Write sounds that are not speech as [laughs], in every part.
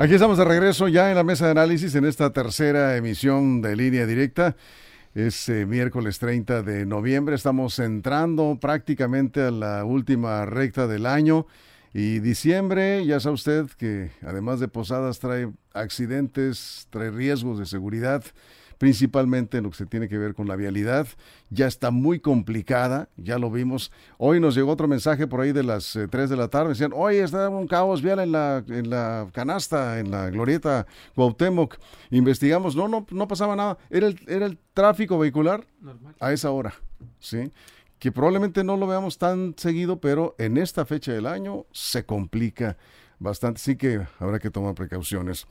Aquí estamos de regreso ya en la mesa de análisis en esta tercera emisión de línea directa. Es eh, miércoles 30 de noviembre. Estamos entrando prácticamente a la última recta del año. Y diciembre, ya sabe usted que además de posadas trae accidentes, trae riesgos de seguridad principalmente en lo que se tiene que ver con la vialidad. Ya está muy complicada, ya lo vimos. Hoy nos llegó otro mensaje por ahí de las 3 eh, de la tarde. Decían, hoy está un caos vial en la, en la canasta, en la glorieta Cuauhtémoc. Investigamos, no, no, no pasaba nada. Era el, era el tráfico vehicular a esa hora, ¿sí? Que probablemente no lo veamos tan seguido, pero en esta fecha del año se complica bastante, sí que habrá que tomar precauciones.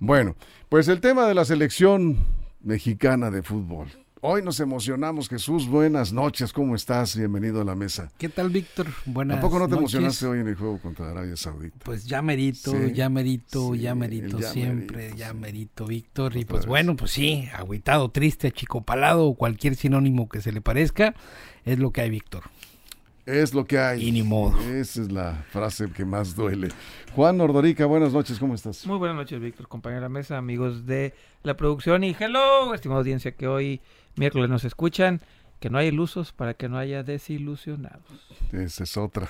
Bueno, pues el tema de la selección mexicana de fútbol. Hoy nos emocionamos, Jesús. Buenas noches, ¿cómo estás? Bienvenido a la mesa. ¿Qué tal, Víctor? Buenas ¿Tampoco no te emocionaste hoy en el juego contra Arabia Saudita? Pues ya merito, ya merito, ya merito, siempre, ya merito, Víctor. Y pues bueno, pues sí, agüitado, triste, achicopalado, cualquier sinónimo que se le parezca, es lo que hay, Víctor. Es lo que hay. Y ni modo. Esa es la frase que más duele. Juan Ordorica, buenas noches, ¿cómo estás? Muy buenas noches, Víctor, compañero de la mesa, amigos de la producción y hello, estimada audiencia que hoy miércoles nos escuchan. Que no haya ilusos para que no haya desilusionados. Esa es otra.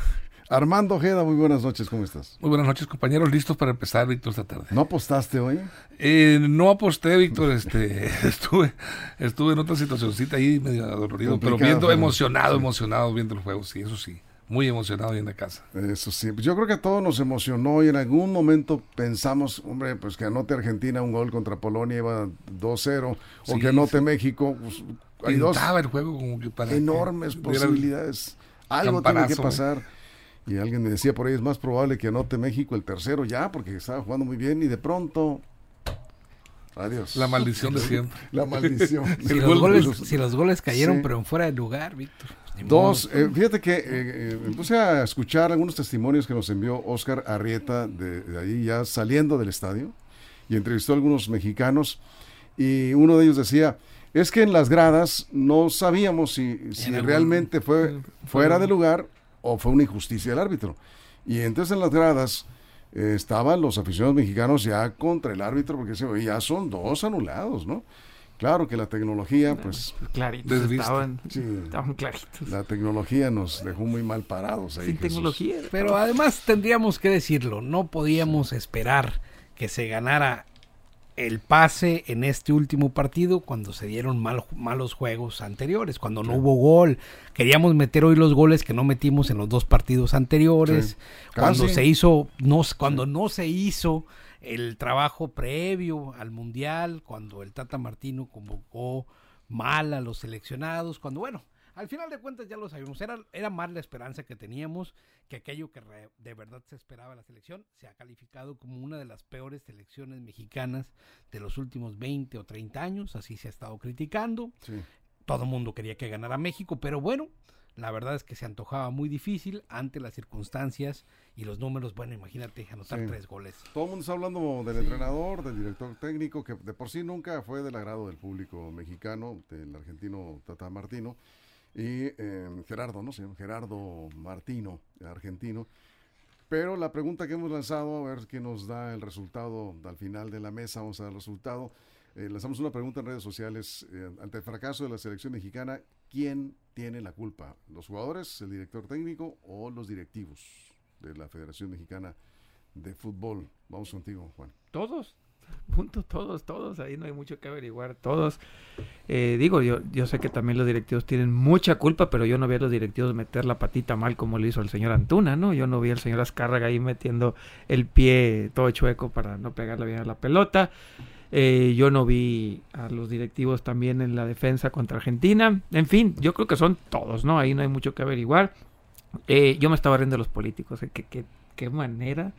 Armando Ojeda, muy buenas noches, ¿cómo estás? Muy buenas noches, compañeros, listos para empezar, Víctor, esta tarde. ¿No apostaste hoy? Eh, no aposté, Víctor, este, [laughs] estuve, estuve en otra situacióncita ahí medio dolorido, pero viendo, emocionado, emocionado viendo el juego, sí, eso sí. Muy emocionado ahí en la casa. Eso sí, yo creo que a todos nos emocionó y en algún momento pensamos, hombre, pues que anote Argentina un gol contra Polonia iba 2-0 o que anote México. Pues, hay dos el juego como que para enormes posibilidades. Algo tiene que pasar. Y alguien me decía por ahí, es más probable que anote México el tercero ya, porque estaba jugando muy bien y de pronto... Adiós. La maldición de siempre. La maldición. [laughs] si, los goles, si, los goles, cayeron, pero en fuera de lugar, Víctor. Dos, eh, fíjate que eh, eh, me puse a escuchar algunos testimonios que nos envió Oscar Arrieta de, ahí ya saliendo del estadio y entrevistó a algunos mexicanos y uno de ellos decía, es que en las gradas no sabíamos si, si realmente fue fuera de lugar o fue una injusticia del árbitro. Y entonces en las gradas eh, estaban los aficionados mexicanos ya contra el árbitro porque ya son dos anulados, ¿no? Claro que la tecnología, pues... Claritos, estaban, estaban claritos. La tecnología nos dejó muy mal parados ahí. Sin tecnología. Pero además tendríamos que decirlo, no podíamos esperar que se ganara el pase en este último partido cuando se dieron malos juegos anteriores, cuando no hubo gol. Queríamos meter hoy los goles que no metimos en los dos partidos anteriores. Cuando se hizo, no, cuando no se hizo el trabajo previo al Mundial, cuando el Tata Martino convocó mal a los seleccionados, cuando bueno, al final de cuentas ya lo sabíamos, era, era más la esperanza que teníamos que aquello que de verdad se esperaba la selección se ha calificado como una de las peores selecciones mexicanas de los últimos 20 o 30 años, así se ha estado criticando. Todo el mundo quería que ganara México, pero bueno, la verdad es que se antojaba muy difícil ante las circunstancias y los números. Bueno, imagínate anotar tres goles. Todo el mundo está hablando del entrenador, del director técnico, que de por sí nunca fue del agrado del público mexicano, del argentino Tata Martino y em, Gerardo, ¿no? Señor Gerardo Martino, argentino. Pero la pregunta que hemos lanzado, a ver qué nos da el resultado al final de la mesa, vamos a dar el resultado. Eh, lanzamos una pregunta en redes sociales. Eh, ante el fracaso de la selección mexicana, ¿quién tiene la culpa? ¿Los jugadores, el director técnico o los directivos de la Federación Mexicana de Fútbol? Vamos contigo, Juan. Todos [laughs] punto todos, todos, ahí no hay mucho que averiguar, todos. Eh, digo, yo, yo sé que también los directivos tienen mucha culpa, pero yo no vi a los directivos meter la patita mal como lo hizo el señor Antuna, ¿no? Yo no vi al señor Azcárraga ahí metiendo el pie todo chueco para no pegarle bien a la pelota. Eh, yo no vi a los directivos también en la defensa contra Argentina. En fin, yo creo que son todos, ¿no? Ahí no hay mucho que averiguar. Eh, yo me estaba riendo de los políticos. ¿Qué, qué, qué manera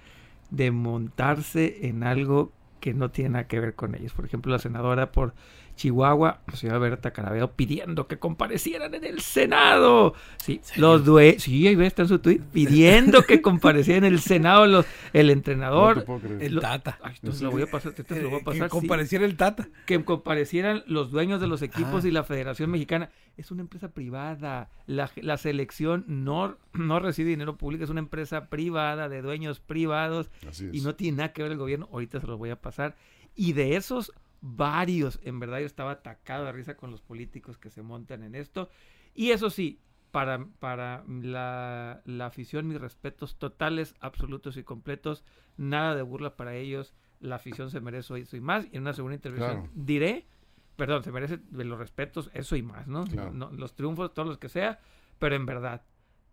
de montarse en algo que no tiene nada que ver con ellos. Por ejemplo, la senadora por Chihuahua, la señora Berta Carabeo, pidiendo que comparecieran en el Senado. Sí, los dueños, sí, ahí está en su tweet, pidiendo que comparecieran en el Senado los, el entrenador. el Tata. Ay, lo voy a pasar, te lo voy a pasar. Que compareciera el Tata. Que comparecieran los dueños de los equipos ah. y la Federación Mexicana. Es una empresa privada. La, la selección no, no recibe dinero público, es una empresa privada de dueños privados. Y no tiene nada que ver el gobierno. Ahorita se los voy a pasar. Y de esos varios, en verdad yo estaba atacado de risa con los políticos que se montan en esto. Y eso sí, para, para la, la, afición, mis respetos totales, absolutos y completos, nada de burla para ellos, la afición se merece eso y más. Y en una segunda intervención diré, perdón, se merece los respetos, eso y más, ¿no? Los triunfos, todos los que sea, pero en verdad,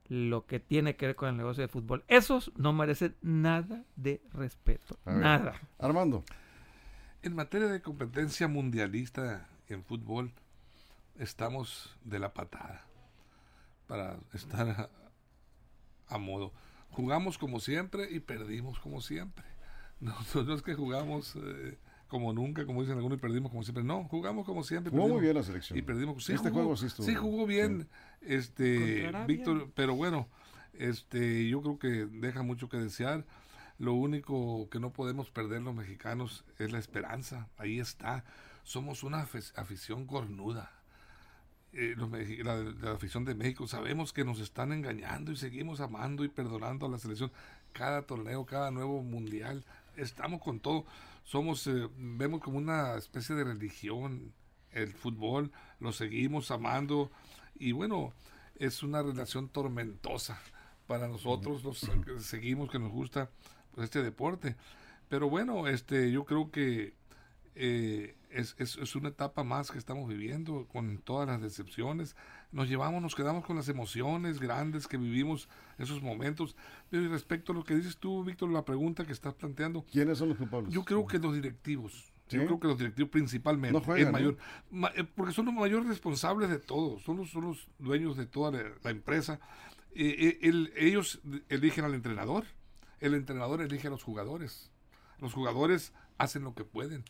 lo que tiene que ver con el negocio de fútbol, esos no merecen nada de respeto, nada. Armando. En materia de competencia mundialista en fútbol, estamos de la patada para estar a, modo. Jugamos como siempre y perdimos como siempre. No, no es que jugamos eh, como nunca, como dicen algunos, y perdimos como siempre. No, jugamos como siempre. Jugó muy bien la selección. Y perdimos. Sí, este jugó, juego sí estuvo. Sí jugó bien, este Víctor, pero bueno, este yo creo que deja mucho que desear. Lo único que no podemos perder los mexicanos es la esperanza. Ahí está. Somos una afición cornuda. Eh, la, afición de México sabemos que nos están engañando y seguimos amando y perdonando a la selección cada torneo, cada nuevo mundial. Estamos con todo. Somos, eh, vemos como una especie de religión el fútbol. Lo seguimos amando y bueno, es una relación tormentosa para nosotros. Los seguimos que nos gusta este deporte. Pero bueno, este, yo creo que eh, es, es, una etapa más que estamos viviendo con todas las decepciones. Nos llevamos, nos quedamos con las emociones grandes que vivimos esos momentos. Pero respecto a lo que dices tú, Víctor, la pregunta que estás planteando. ¿Quiénes son los culpables? Yo creo que los directivos. Yo creo que los directivos principalmente, mayor, eh, porque son los mayores responsables de todo, son los, son los dueños de toda la, empresa. Eh, ellos eligen al entrenador, el entrenador elige a los jugadores. Los jugadores hacen lo que pueden.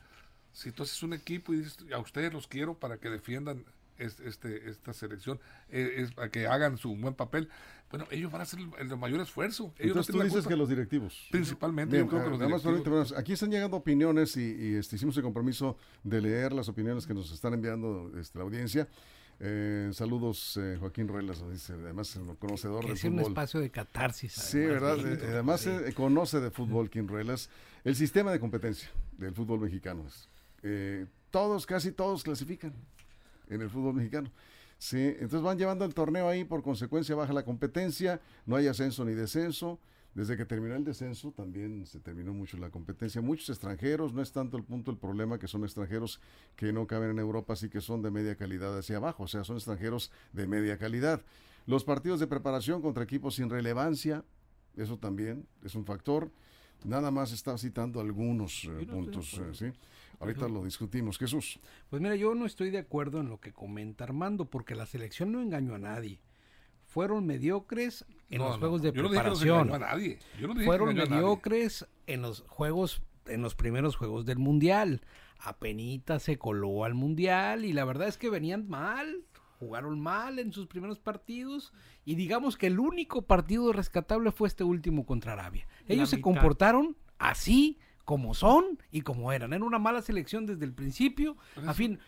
Si tú haces un equipo y dices, a ustedes los quiero para que defiendan este, esta selección, eh, es, para que hagan su buen papel, bueno, ellos van a hacer el, mayor esfuerzo. Entonces tú dices que los directivos. Principalmente, yo creo que los directivos. aquí están llegando opiniones y, este, hicimos el compromiso de leer las opiniones que nos están enviando este, la audiencia. Eh, saludos, eh, Joaquín Ruelas, dice, además es conocedor de fútbol. un espacio de catarsis. sí, ¿verdad? Eh, además conoce de fútbol, Joaquín Ruelas. El sistema de competencia del fútbol mexicano. Es, todos, casi todos clasifican en el fútbol mexicano. Sí, entonces van llevando el torneo ahí, por consecuencia baja la competencia, no hay ascenso ni descenso. Desde que terminó el descenso también se terminó mucho la competencia. Muchos extranjeros, no es tanto el punto el problema que son extranjeros que no caben en Europa, sí que son de media calidad hacia abajo, o sea, son extranjeros de media calidad. Los partidos de preparación contra equipos sin relevancia, eso también es un factor. Nada más está citando algunos eh, puntos, eh, ¿sí? Ahorita lo discutimos. Jesús. Pues mira, yo no estoy de acuerdo en lo que comenta Armando, porque la selección no engañó a nadie fueron mediocres en los juegos de preparación. fueron mediocres en los juegos, en los primeros juegos del mundial. Apenita se coló al mundial y la verdad es que venían mal, jugaron mal en sus primeros partidos y digamos que el único partido rescatable fue este último contra Arabia. Ellos se comportaron así como son y como eran. Era una mala selección desde el principio. A fin,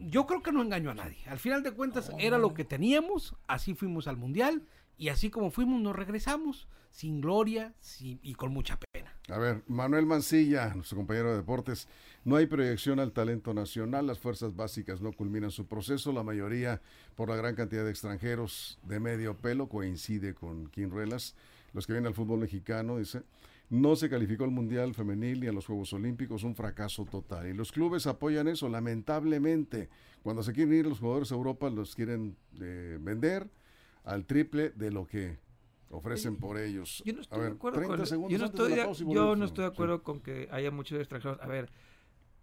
yo creo que no engañó a nadie. Al final de cuentas era lo que teníamos, así fuimos al Mundial y así como fuimos nos regresamos, sin gloria y con mucha pena. A ver, Manuel Mancilla, nuestro compañero de deportes, no hay proyección al talento nacional, las fuerzas básicas no culminan su proceso, la mayoría por la gran cantidad de extranjeros de medio pelo coincide con Quinruelas, los que vienen al fútbol mexicano, dice, no se calificó al Mundial Femenil ni a los Juegos Olímpicos, un fracaso total. Y los clubes apoyan eso, lamentablemente. Cuando se quieren ir los jugadores a Europa, los quieren eh, vender al triple de lo que ofrecen por ellos. Yo no estoy de acuerdo, con, yo no estoy, de, acuerdo con que haya muchos extranjeros. A ver,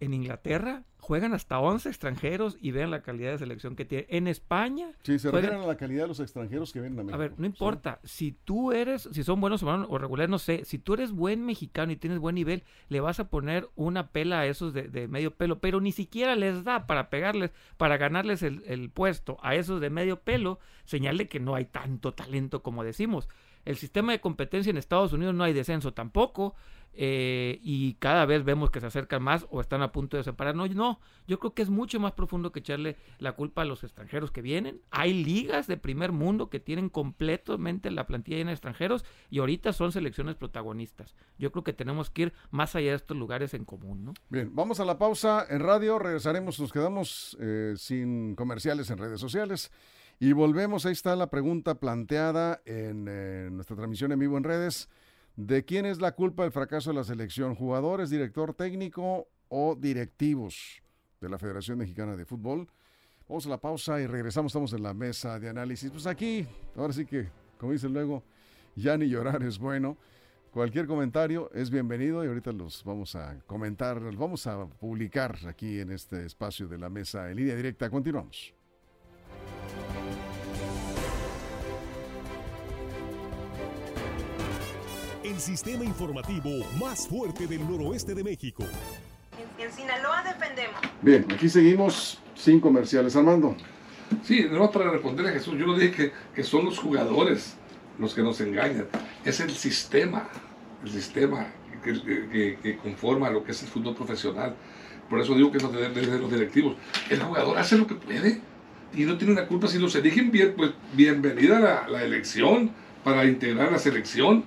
en Inglaterra juegan hasta 11 extranjeros y vean la calidad de selección que tiene. En España. Sí, se refieren a la calidad de los extranjeros que vienen a México. A ver, no importa. Si tú eres, si son buenos o regulares, no sé. Si tú eres buen mexicano y tienes buen nivel, le vas a poner una pela a esos de, medio pelo, pero ni siquiera les da para pegarles, para ganarles el, el puesto a esos de medio pelo, señal de que no hay tanto talento como decimos. El sistema de competencia en Estados Unidos no hay descenso tampoco. Eh, y cada vez vemos que se acercan más o están a punto de separarnos. No, yo creo que es mucho más profundo que echarle la culpa a los extranjeros que vienen. Hay ligas de primer mundo que tienen completamente la plantilla llena de extranjeros y ahorita son selecciones protagonistas. Yo creo que tenemos que ir más allá de estos lugares en común. ¿no? Bien, vamos a la pausa en radio, regresaremos, nos quedamos eh, sin comerciales en redes sociales. Y volvemos, ahí está la pregunta planteada en eh, nuestra transmisión en vivo en redes. ¿De quién es la culpa del fracaso de la selección? ¿Jugadores, director técnico o directivos de la Federación Mexicana de Fútbol? Vamos a la pausa y regresamos. Estamos en la mesa de análisis. Pues aquí, ahora sí que, como dicen luego, ya ni llorar es bueno. Cualquier comentario es bienvenido y ahorita los vamos a comentar, los vamos a publicar aquí en este espacio de la mesa en línea directa. Continuamos. El sistema informativo más fuerte del noroeste de México. En, Sinaloa defendemos. Bien, aquí seguimos sin comerciales. Armando. Sí, no para responderle a Jesús, yo no dije que, que son los jugadores los que nos engañan, es el sistema, el sistema que, que, conforma lo que es el fútbol profesional. Por eso digo que es de los directivos. El jugador hace lo que puede y no tiene una culpa. Si los eligen bien, pues bienvenida la, la elección para integrar la selección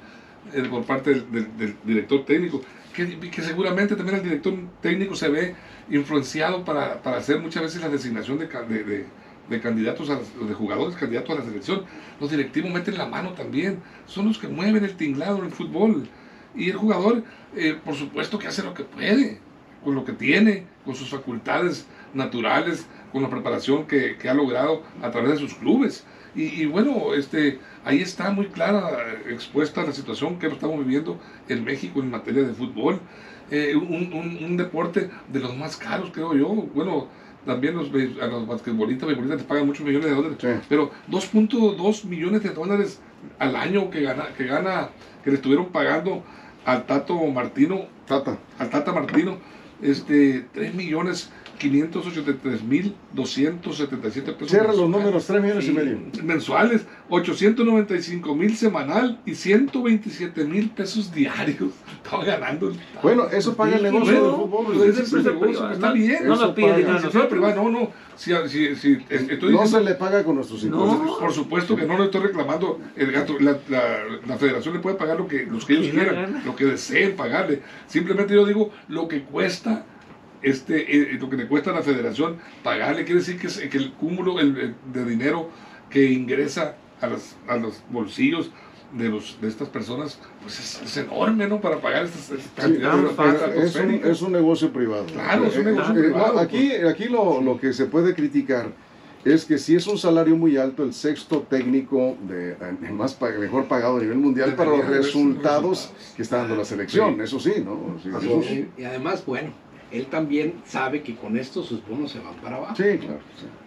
por parte del, director técnico, que, que, seguramente también el director técnico se ve influenciado para, para hacer muchas veces la designación de, de, de candidatos, a, de jugadores candidatos a la selección. Los directivos meten la mano también, son los que mueven el tinglado en el fútbol. Y el jugador, eh, por supuesto que hace lo que puede, con lo que tiene, con sus facultades naturales, con la preparación que, que ha logrado a través de sus clubes. Y, y, bueno, este, ahí está muy clara, expuesta la situación que estamos viviendo en México en materia de fútbol. Eh, un, un, deporte de los más caros, creo yo. Bueno, también los, a los basquetbolistas, les pagan muchos millones de dólares, pero 2.2 millones de dólares al año que gana, que gana, que le estuvieron pagando al Tato Martino, Tata. al Tata Martino, este, 3 millones 583.277 pesos. Cierra los números, 3 millones y medio. Mensuales, 895 mil semanal y 127 mil pesos diarios. [laughs] Estaba ganando. Bueno, eso paga el negocio del fútbol. está bien. No lo pide no, no, no. Si, si, si, no se le paga con nuestros impuestos. Por supuesto que no le estoy reclamando. El gato, la, la, federación le puede pagar lo que, los que ellos quieran, lo que deseen pagarle. Simplemente yo digo lo que cuesta este, eh, lo que le cuesta a la federación pagarle, quiere decir que, que el cúmulo de dinero que ingresa a, a los bolsillos de, los, de estas personas pues es, enorme, ¿no? Para pagar estas, cantidades. es, un, es, un, negocio privado. Claro, es un negocio eh, privado. Aquí, aquí lo, lo, que se puede criticar es que si es un salario muy alto, el sexto técnico de, más mejor pagado a nivel mundial para los resultados que está dando la selección, eso sí, ¿no? y además, bueno, él también sabe que con esto sus bonos se van para abajo. Sí, claro.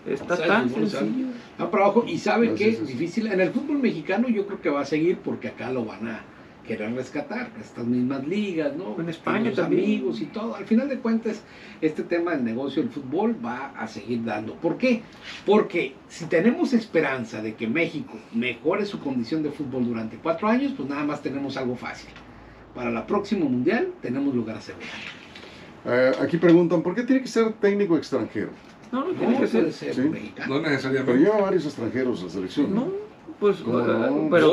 Está tan sencillo. Van para abajo y sabe que es difícil. En el fútbol mexicano yo creo que va a seguir porque acá lo van a querer rescatar, estas mismas ligas, ¿no? En España también. amigos y todo. Al final de cuentas, este tema del negocio del fútbol va a seguir dando. ¿Por qué? Porque si tenemos esperanza de que México mejore su condición de fútbol durante cuatro años, pues nada más tenemos algo fácil. Para la próxima mundial tenemos lugar a asegurar. Eh, aquí preguntan, ¿por qué tiene que ser técnico extranjero? No, no tiene que ser, ¿Sí? No necesariamente. Pero lleva varios extranjeros la selección. No, pues, pero,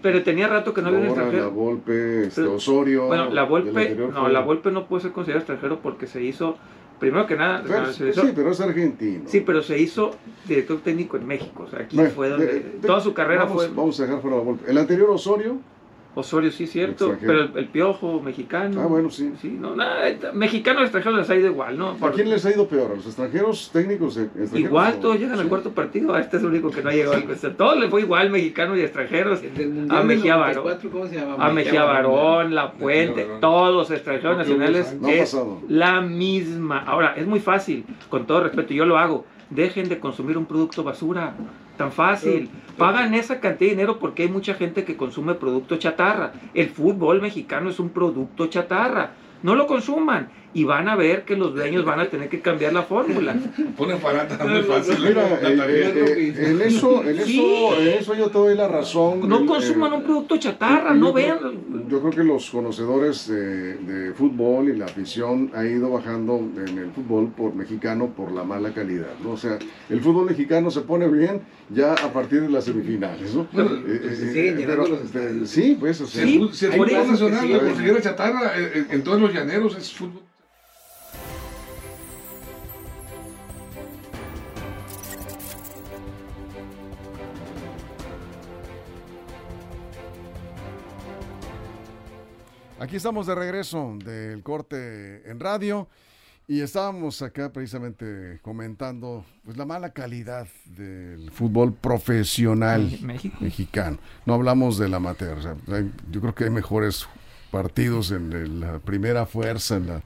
pero tenía rato que no había un extranjero. La Volpe, este, Osorio. Bueno, la Volpe, no, la Volpe no puede ser considerada extranjero porque se hizo, primero que nada, se hizo, sí, pero es argentino. Sí, pero se hizo director técnico en México, o sea, aquí fue donde toda su carrera vamos, fue. Vamos a dejar fuera la Volpe. El anterior Osorio Osorio sí, cierto, pero el, piojo mexicano. Ah, bueno, sí. sí no, nada, mexicanos extranjeros les ha ido igual, ¿no? ¿A quién les ha ido peor? ¿A los extranjeros técnicos? Extranjeros, igual, todos llegan al cuarto partido. A este es el único que no ha llegado al cuarto. Todos les fue igual, mexicanos y extranjeros. A Mejía Barón. ¿Cómo se llama? A Mejía Barón, La Puente, todos los extranjeros nacionales. es la misma. Ahora, es muy fácil, con todo respeto, yo lo hago. Dejen de consumir un producto basura tan fácil. Pagan esa cantidad de dinero porque hay mucha gente que consume producto chatarra. El fútbol mexicano es un producto chatarra. No lo consuman y van a ver que los dueños van a tener que cambiar la fórmula. Ponen barata muy fácil. Mira, eh, eh, en, eso, en, eso, en eso yo te doy la razón. No consuman un producto chatarra, no vean. Yo creo que los conocedores de, fútbol y la afición ha ido bajando en el fútbol por mexicano por la mala calidad. ¿no? O sea, el fútbol mexicano se pone bien ya a partir de las semifinales. ¿no? Eh, sí, pues, o sea, si el fútbol nacional, la chatarra en todos los llaneros es fútbol Aquí estamos de regreso del corte en radio y estábamos acá precisamente comentando pues la mala calidad del fútbol profesional mexicano. No hablamos del amateur. yo creo que hay mejores partidos en la primera fuerza, en la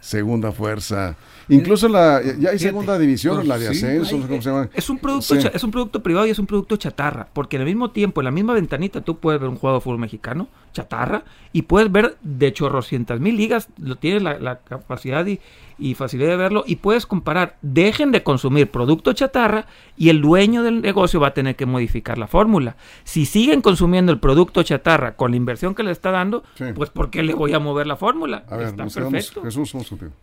segunda fuerza. Incluso la ya hay segunda división, la de ascenso, ¿cómo se llama? Es un producto es un producto privado y es un producto chatarra, porque el mismo tiempo, en la misma ventanita tú puedes ver un juego de fútbol mexicano, chatarra, y puedes ver de chorrocientas mil ligas, lo tienes la, la capacidad y, y facilidad de verlo y puedes comparar, dejen de consumir producto chatarra y el dueño del negocio va a tener que modificar la fórmula. Si siguen consumiendo el producto chatarra con la inversión que le está dando, pues ¿por qué le voy a mover la fórmula? está perfecto.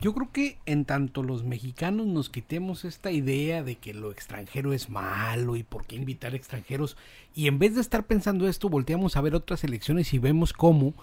Yo creo que en tanto los mexicanos nos quitemos esta idea de que lo extranjero es malo y por qué invitar extranjeros y en vez de estar pensando esto, volteamos a ver otras elecciones y vemos cómo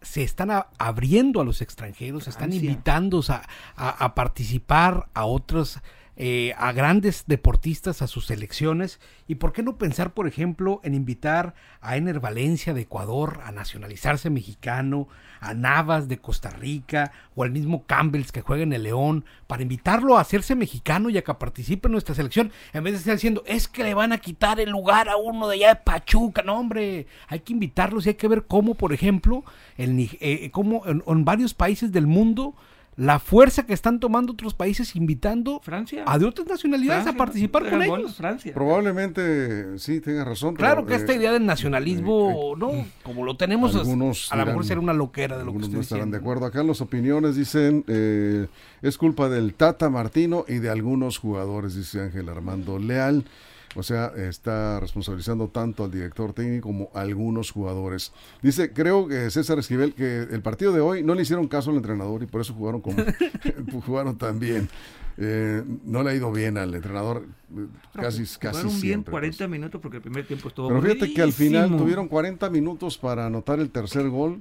se están abriendo a los extranjeros, se están invitando a, a, participar a otros, eh, a grandes deportistas a sus selecciones. ¿Y por qué no pensar, por ejemplo, en invitar a Ener Valencia de Ecuador a nacionalizarse mexicano, a Navas de Costa Rica o al mismo Campbells que juega en el León, para invitarlo a hacerse mexicano y a que participe en nuestra selección, en vez de estar diciendo, es que le van a quitar el lugar a uno de allá de Pachuca. No, hombre, hay que invitarlos y hay que ver cómo, por ejemplo, el, eh, cómo en varios países del mundo la fuerza que están tomando otros países invitando Francia. a de otras nacionalidades a participar con ellos. Francia. Probablemente sí, tenga razón. Claro que esta eh, idea del nacionalismo, eh, no, como lo tenemos, a lo mejor será una loquera de lo que estoy no estarán de acuerdo. Acá las opiniones dicen, eh, es culpa del Tata Martino y de algunos jugadores, dice Ángel Armando Leal. O sea, está responsabilizando tanto al director técnico como a algunos jugadores. Dice, creo que César Esquivel, que el partido de hoy no le hicieron caso al entrenador y por eso jugaron como [laughs] [laughs] jugaron tan bien. Eh, no le ha ido bien al entrenador eh, casi casi jugaron bien 40 pues. minutos porque el primer tiempo estuvo pero fíjate que al final tuvieron 40 minutos para anotar el tercer gol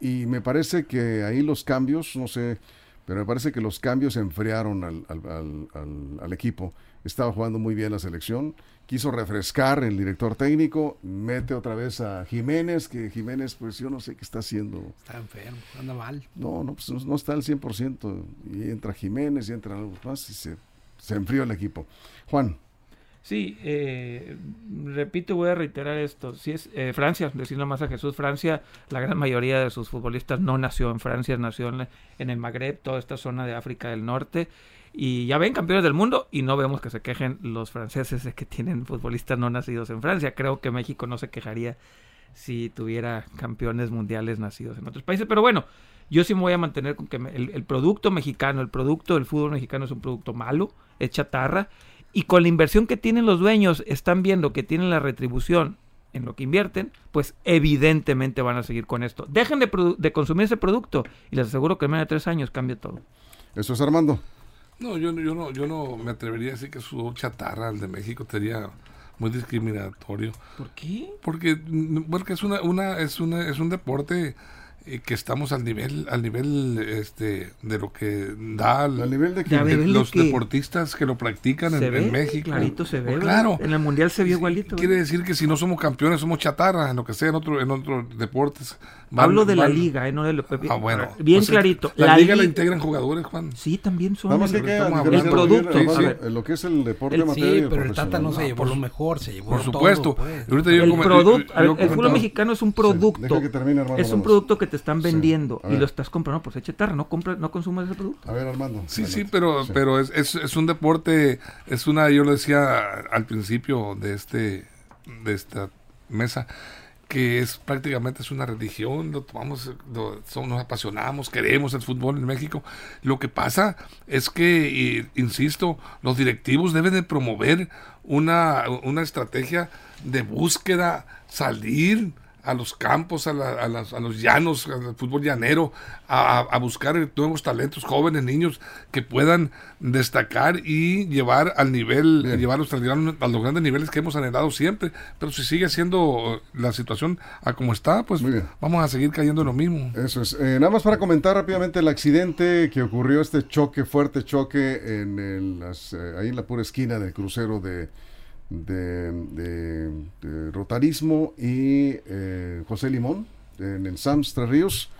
y, me parece que ahí los cambios no sé pero me parece que los cambios enfriaron al, al, al, al equipo estaba jugando muy bien la selección, quiso refrescar el director técnico, mete otra vez a Jiménez, que Jiménez pues yo no sé qué está haciendo. Está enfermo, anda mal. No, no, pues no, está al 100%, y entra Jiménez y entra algo más y se, se enfrió el equipo. Juan. Sí, eh, repito, voy a reiterar esto. Si es eh, Francia, decirlo más a Jesús, Francia, la gran mayoría de sus futbolistas no nació en Francia, nació en, en el Magreb, toda esta zona de África del Norte. Y ya ven, campeones del mundo, y no vemos que se quejen los franceses de que tienen futbolistas no nacidos en Francia. Creo que México no se quejaría si tuviera campeones mundiales nacidos en otros países. Pero bueno, yo sí me voy a mantener con que el, producto mexicano, el producto del fútbol mexicano es un producto malo, es chatarra, y con la inversión que tienen los dueños, están viendo que tienen la retribución en lo que invierten, pues evidentemente van a seguir con esto. Dejen de, de consumir ese producto y les aseguro que en menos de tres años cambia todo. Eso es Armando. No, yo, yo, no, yo no me atrevería a decir que su chatarra, el de México, sería muy discriminatorio. ¿Por qué? Porque, porque es una, una, es una, es un deporte que estamos al nivel al nivel este de lo que da al nivel de, los deportistas que lo practican en, México. clarito se ve pues claro. En el mundial se vio igualito quiere decir que si no somos campeones somos chatarra en lo que sea en otro en otros deportes hablo de la liga eh, no de lo, ah, bueno. bien pues, clarito. la, liga la integran jugadores Juan. Sí también son. Vamos que el producto lo que es el deporte el, sí pero el Tata no se llevó lo mejor se llevó por supuesto. pues. el producto el fútbol mexicano es un producto. es un producto que te están vendiendo y lo estás comprando por ser chatarra, no compra, no consumas ese producto. A ver, Armando. Sí, sí, pero, pero es, es, un deporte, es una, yo lo decía al principio de este, de esta mesa, que es prácticamente es una religión, lo tomamos, somos, nos apasionamos, queremos el fútbol en México. Lo que pasa es que, insisto, los directivos deben de promover una, una estrategia de búsqueda, salir, a los campos, a, los llanos, al fútbol llanero, a, buscar nuevos talentos, jóvenes, niños que puedan destacar y llevar al nivel, llevarlos a los grandes niveles que hemos anhelado siempre. Pero si sigue siendo la situación a como está, pues vamos a seguir cayendo en lo mismo. Eso es. Eh, nada más para comentar rápidamente el accidente que ocurrió, este choque, fuerte choque en el, eh, ahí en la pura esquina del crucero de de, rotarismo y eh, José Limón en el SAMS Tres Ríos.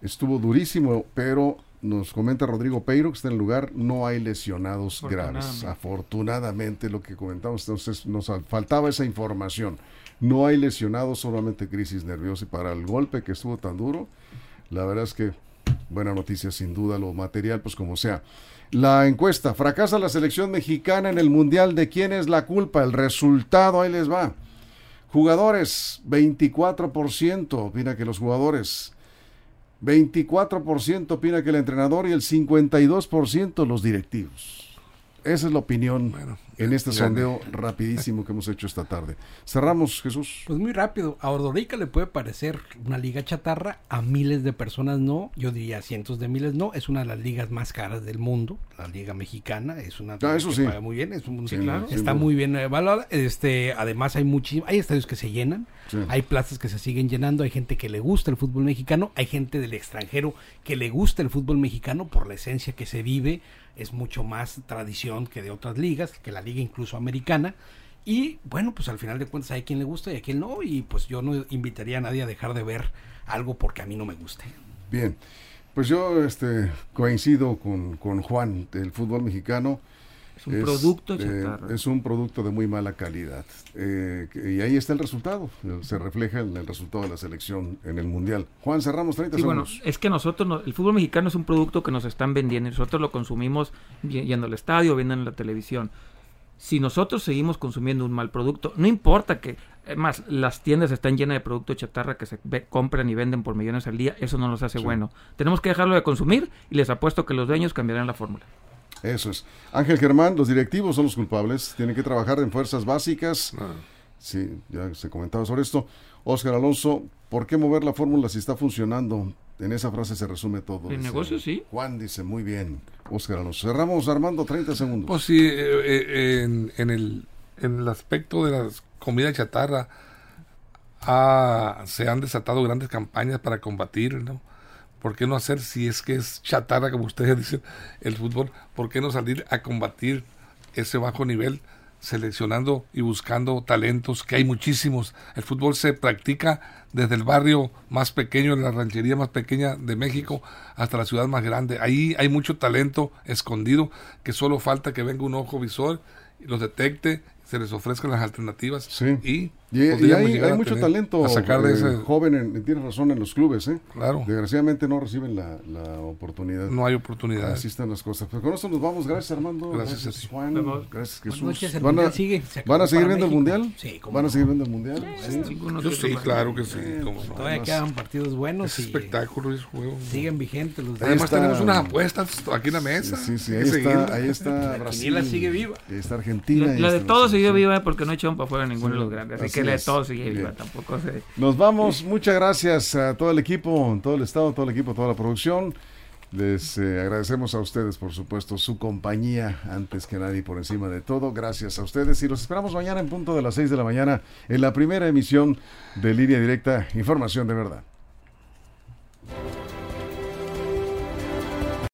Estuvo durísimo, pero nos comenta Rodrigo Peiro que está en el lugar, no hay lesionados graves. Afortunadamente, lo que comentamos, entonces nos faltaba esa información. No hay lesionados, solamente crisis nerviosa. Y para el golpe que estuvo tan duro, la verdad es que buena noticia sin duda, lo material, pues como sea. La encuesta, fracasa la selección mexicana en el Mundial, ¿de quién es la culpa? El resultado, ahí les va. Jugadores, 24% opina que los jugadores, 24% opina que el entrenador y el 52% los directivos. Esa es la opinión en este sondeo [laughs] rapidísimo que hemos hecho esta tarde. Cerramos, Jesús. Pues muy rápido. A Ordorica le puede parecer una liga chatarra, a miles de personas no, yo diría cientos de miles no. Es una de las ligas más caras del mundo, la liga mexicana. Es una ah, eso que paga muy bien, es un, está muy bien evaluada. Este, además hay muchísimos, hay estadios que se llenan, hay plazas que se siguen llenando, hay gente que le gusta el fútbol mexicano, hay gente del extranjero que le gusta el fútbol mexicano por la esencia que se vive es mucho más tradición que de otras ligas, que la liga incluso americana. Y bueno, pues al final de cuentas hay quien le gusta y a quien no. Y pues yo no invitaría a nadie a dejar de ver algo porque a mí no me guste. Bien, pues yo este, coincido con, con Juan, del fútbol mexicano es un producto eh, es un producto de muy mala calidad. Eh, y ahí está el resultado. Se refleja en el resultado de la selección en el Mundial. Juan, cerramos 30 sí, segundos. Bueno, es que nosotros, el fútbol mexicano es un producto que nos están vendiendo y nosotros lo consumimos yendo al estadio, viendo en la televisión. Si nosotros seguimos consumiendo un mal producto, no importa que, más, las tiendas están llenas de productos chatarra que se compran y venden por millones al día, eso no nos hace bueno. Tenemos que dejarlo de consumir y les apuesto que los dueños cambiarán la fórmula. Eso es. Ángel Germán, los directivos son los culpables, tienen que trabajar en fuerzas básicas. Ah. Sí, ya se comentaba sobre esto. Oscar Alonso, ¿por qué mover la fórmula si está funcionando? En esa frase se resume todo. El negocio sí. Juan dice, muy bien, Oscar Alonso. Cerramos, Armando, 30 segundos. Pues sí, eh, eh, en, en, el, en el aspecto de la comida chatarra, se han desatado grandes campañas para combatir, ¿no? ¿Por qué no hacer, si es que es chatarra, como ustedes [laughs] dicen, el fútbol, por qué no salir a combatir ese bajo nivel, seleccionando y buscando talentos, que hay muchísimos? El fútbol se practica desde el barrio más pequeño, en la ranchería más pequeña de México, hasta la ciudad más grande. Ahí hay mucho talento escondido, que solo falta que venga un ojo visor, y los detecte se les ofrezcan las alternativas y, hay, mucho talento sacar de eh, ese... joven, en, tienes razón, en los clubes. ¿eh? Claro. Desgraciadamente no reciben la, oportunidad. No hay oportunidad. Así están las cosas. Pues con esto nos vamos. Gracias, Armando. Gracias, Juan. Gracias, Jesús. ¿Van a, sigue, ¿Van a seguir viendo el Mundial? Sí. ¿Van a seguir viendo el Mundial? Sí, Yo sí, claro que sí. Todavía quedan partidos buenos. Es y espectáculo ese juego. Siguen vigentes los Además tenemos unas apuestas aquí en la mesa. Sí, sí, ahí está, ahí está Brasil. La sigue viva. Ahí está Argentina. La de todos sigue viva porque no echaron para afuera ninguno de los grandes. Viva. Tampoco se... Nos vamos. Muchas gracias a todo el equipo, todo el estado, todo el equipo, toda la producción. Les eh, agradecemos a ustedes, por supuesto, su compañía antes que nadie por encima de todo. Gracias a ustedes y los esperamos mañana en punto de las 6 de la mañana en la primera emisión de Línea Directa, Información de Verdad.